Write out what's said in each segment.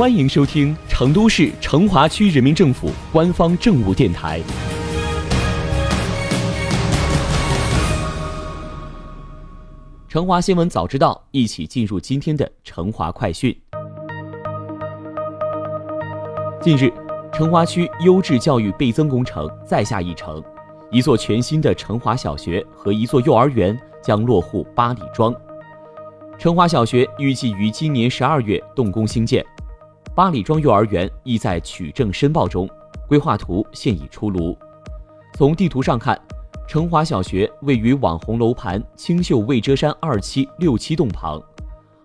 欢迎收听成都市成华区人民政府官方政务电台。成华新闻早知道，一起进入今天的成华快讯。近日，成华区优质教育倍增工程再下一城，一座全新的成华小学和一座幼儿园将落户八里庄。成华小学预计于今年十二月动工兴建，八里庄幼儿园亦在取证申报中，规划图现已出炉。从地图上看，成华小学位于网红楼盘青秀未遮山二期六七栋旁，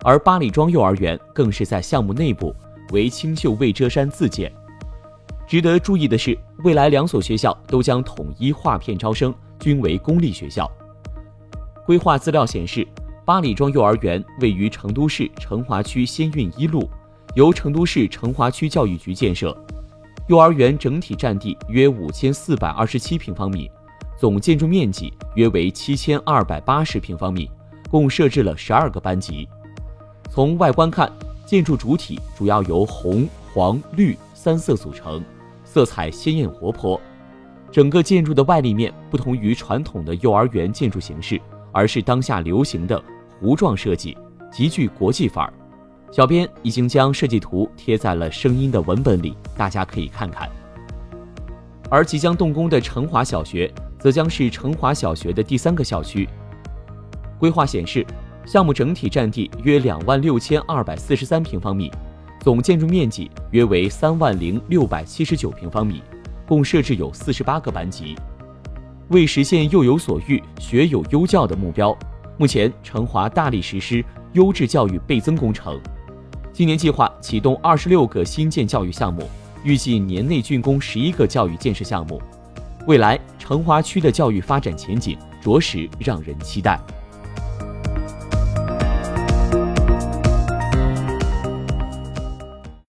而八里庄幼儿园更是在项目内部为青秀未遮山自建。值得注意的是，未来两所学校都将统一划片招生，均为公立学校。规划资料显示。八里庄幼儿园位于成都市成华区先运一路，由成都市成华区教育局建设。幼儿园整体占地约五千四百二十七平方米，总建筑面积约为七千二百八十平方米，共设置了十二个班级。从外观看，建筑主体主要由红、黄、绿三色组成，色彩鲜艳活泼。整个建筑的外立面不同于传统的幼儿园建筑形式，而是当下流行的。弧状设计极具国际范儿，小编已经将设计图贴在了声音的文本里，大家可以看看。而即将动工的成华小学，则将是成华小学的第三个校区。规划显示，项目整体占地约两万六千二百四十三平方米，总建筑面积约为三万零六百七十九平方米，共设置有四十八个班级。为实现幼有所育、学有优教的目标。目前，成华大力实施优质教育倍增工程，今年计划启动二十六个新建教育项目，预计年内竣工十一个教育建设项目。未来，成华区的教育发展前景着实让人期待。